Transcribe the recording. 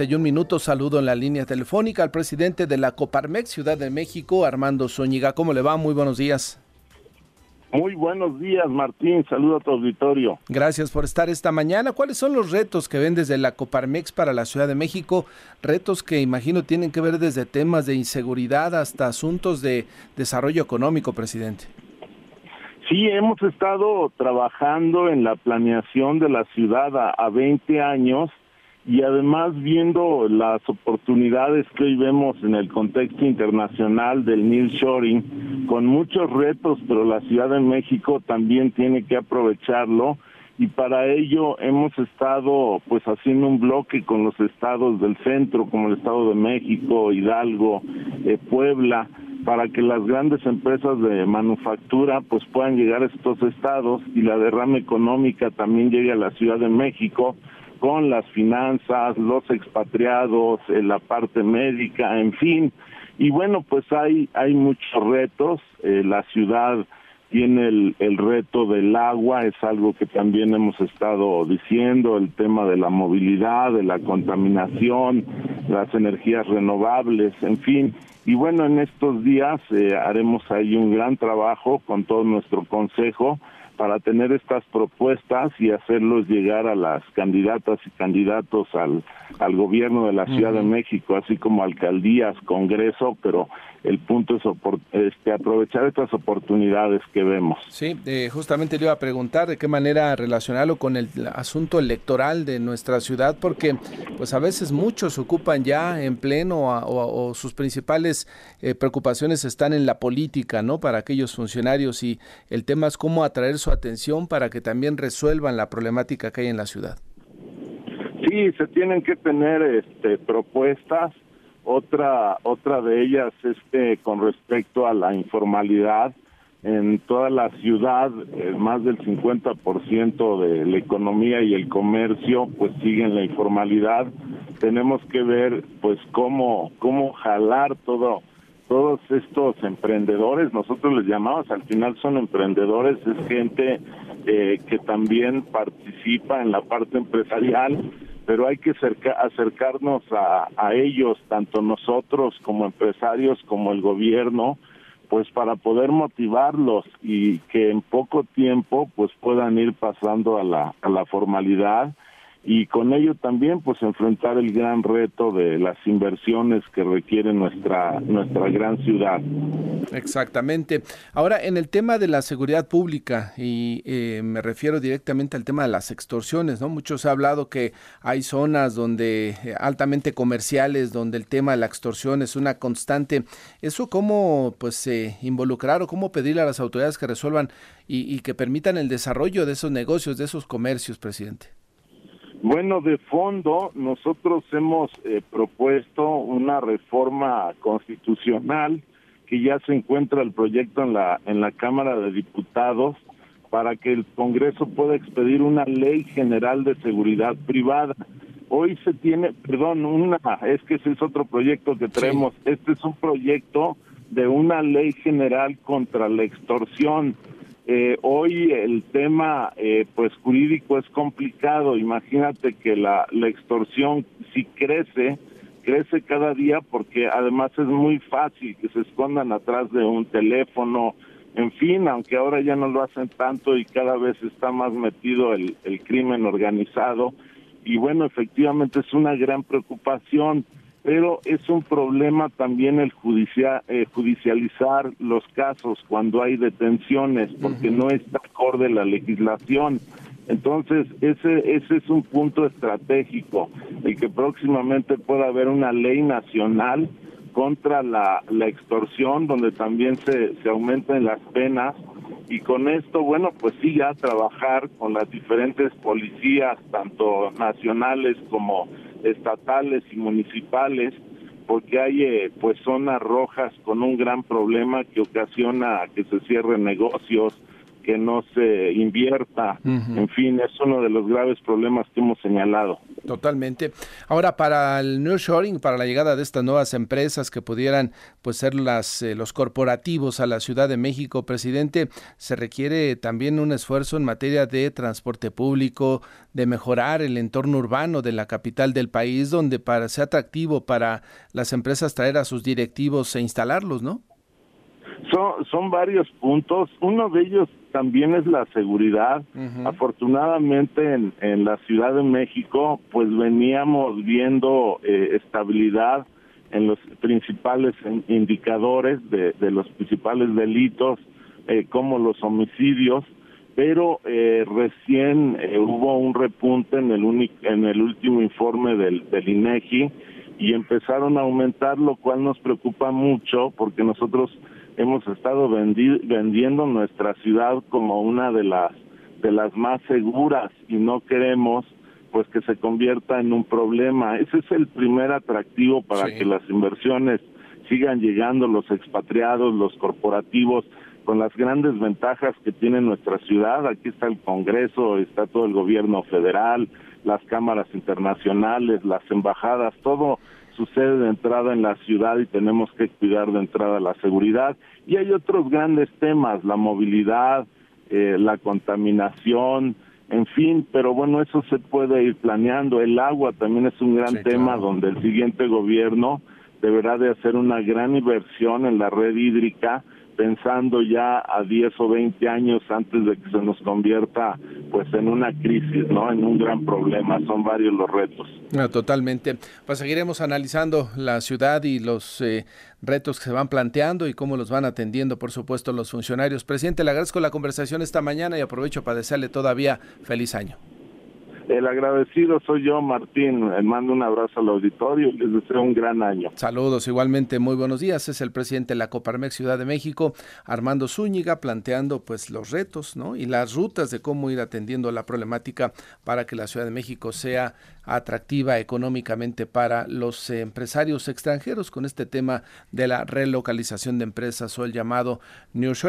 un minuto saludo en la línea telefónica al presidente de la Coparmex Ciudad de México, Armando Zúñiga. ¿Cómo le va? Muy buenos días. Muy buenos días, Martín. Saludo a tu auditorio. Gracias por estar esta mañana. ¿Cuáles son los retos que ven desde la Coparmex para la Ciudad de México? Retos que imagino tienen que ver desde temas de inseguridad hasta asuntos de desarrollo económico, presidente. Sí, hemos estado trabajando en la planeación de la ciudad a, a 20 años y además viendo las oportunidades que hoy vemos en el contexto internacional del nearshoring con muchos retos, pero la Ciudad de México también tiene que aprovecharlo y para ello hemos estado pues haciendo un bloque con los estados del centro como el Estado de México, Hidalgo, eh, Puebla para que las grandes empresas de manufactura pues puedan llegar a estos estados y la derrama económica también llegue a la Ciudad de México con las finanzas, los expatriados, eh, la parte médica, en fin. Y bueno, pues hay, hay muchos retos. Eh, la ciudad tiene el, el reto del agua, es algo que también hemos estado diciendo, el tema de la movilidad, de la contaminación, las energías renovables, en fin. Y bueno, en estos días eh, haremos ahí un gran trabajo con todo nuestro consejo para tener estas propuestas y hacerlos llegar a las candidatas y candidatos al, al gobierno de la Ciudad de México, así como alcaldías, Congreso, pero el punto es este, aprovechar estas oportunidades que vemos. Sí, eh, justamente le iba a preguntar de qué manera relacionarlo con el asunto electoral de nuestra ciudad, porque pues a veces muchos ocupan ya en pleno o, sus principales eh, preocupaciones están en la política, ¿no? Para aquellos funcionarios y el tema es cómo atraer atención para que también resuelvan la problemática que hay en la ciudad. Sí, se tienen que tener este, propuestas otra, otra de ellas, este, con respecto a la informalidad, en toda la ciudad, eh, más del 50% de la economía y el comercio, pues siguen la informalidad. Tenemos que ver, pues, cómo, cómo jalar todo, todos estos emprendedores, nosotros les llamamos, al final son emprendedores, es gente eh, que también participa en la parte empresarial pero hay que acercarnos a, ellos, tanto nosotros como empresarios, como el gobierno, pues para poder motivarlos y que en poco tiempo pues puedan ir pasando a la formalidad y con ello también pues enfrentar el gran reto de las inversiones que requiere nuestra nuestra gran ciudad. Exactamente. Ahora en el tema de la seguridad pública y eh, me refiero directamente al tema de las extorsiones, ¿no? Muchos ha hablado que hay zonas donde eh, altamente comerciales donde el tema de la extorsión es una constante. Eso cómo pues eh, involucrar o cómo pedirle a las autoridades que resuelvan y, y que permitan el desarrollo de esos negocios, de esos comercios, presidente. Bueno, de fondo, nosotros hemos eh, propuesto una reforma constitucional que ya se encuentra el proyecto en la en la Cámara de Diputados para que el Congreso pueda expedir una ley general de seguridad privada. Hoy se tiene, perdón, una, es que ese es otro proyecto que traemos. Este es un proyecto de una ley general contra la extorsión eh, hoy el tema eh, pues jurídico es complicado. Imagínate que la, la extorsión si crece, crece cada día porque además es muy fácil que se escondan atrás de un teléfono. En fin, aunque ahora ya no lo hacen tanto y cada vez está más metido el, el crimen organizado. Y bueno, efectivamente es una gran preocupación pero es un problema también el eh, judicializar los casos cuando hay detenciones, porque no está acorde la legislación. Entonces, ese, ese es un punto estratégico, el que próximamente pueda haber una ley nacional contra la, la extorsión, donde también se, se aumenten las penas. Y con esto, bueno, pues sí, ya trabajar con las diferentes policías, tanto nacionales como estatales y municipales porque hay eh, pues zonas rojas con un gran problema que ocasiona que se cierren negocios, que no se invierta, en fin, es uno de los graves problemas que hemos señalado. Totalmente. Ahora, para el New Shoring, para la llegada de estas nuevas empresas que pudieran pues ser las eh, los corporativos a la Ciudad de México, presidente, se requiere también un esfuerzo en materia de transporte público, de mejorar el entorno urbano de la capital del país, donde para ser atractivo para las empresas traer a sus directivos e instalarlos, ¿no? Son, son varios puntos. Uno de ellos también es la seguridad. Afortunadamente en, en, la Ciudad de México, pues veníamos viendo eh, estabilidad en los principales indicadores de, de los principales delitos, eh, como los homicidios, pero eh, recién eh, hubo un repunte en el, en el último informe del, del INEGI y empezaron a aumentar, lo cual nos preocupa mucho porque nosotros hemos estado vendiendo nuestra ciudad como una de las de las más seguras y no queremos pues que se convierta en un problema. Ese es el primer atractivo para que las inversiones sigan llegando, los expatriados, los corporativos, con las grandes ventajas que tiene nuestra ciudad. Aquí está el Congreso, está todo el gobierno federal, las cámaras internacionales, las embajadas, todo sucede de entrada en la ciudad y tenemos que cuidar de entrada la seguridad. Y hay otros grandes temas, la movilidad, eh, la contaminación, en fin, pero bueno, eso se puede ir planeando. El agua también es un gran tema donde el siguiente gobierno deberá de hacer una gran inversión en la red hídrica pensando ya a 10 o 20 años antes de que se nos convierta pues en una crisis, ¿no? En un gran problema, son varios los retos. totalmente. Pues seguiremos analizando la ciudad y los eh, retos que se van planteando y cómo los van atendiendo, por supuesto, los funcionarios. Presidente, le agradezco la conversación esta mañana y aprovecho para desearle todavía feliz año. El agradecido soy yo, Martín. Les mando un abrazo al auditorio y les deseo un gran año. Saludos, igualmente, muy buenos días. Es el presidente de la Coparmex Ciudad de México, Armando Zúñiga, planteando pues los retos ¿no? y las rutas de cómo ir atendiendo la problemática para que la Ciudad de México sea atractiva económicamente para los empresarios extranjeros con este tema de la relocalización de empresas o el llamado New